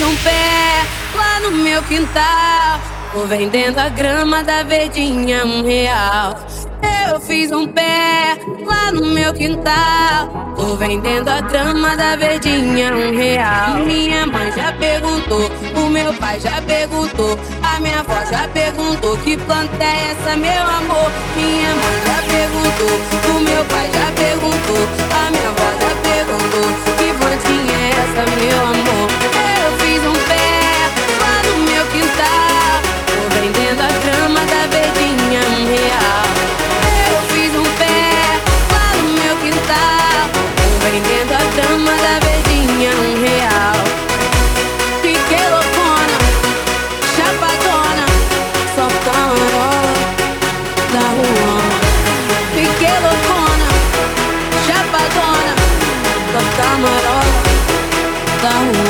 Fiz um pé lá no meu quintal. Tô vendendo a grama da verdinha um real. Eu fiz um pé lá no meu quintal. Tô vendendo a grama da verdinha um real. Minha mãe já perguntou, o meu pai já perguntou, a minha avó já perguntou que planta é essa, meu amor. down.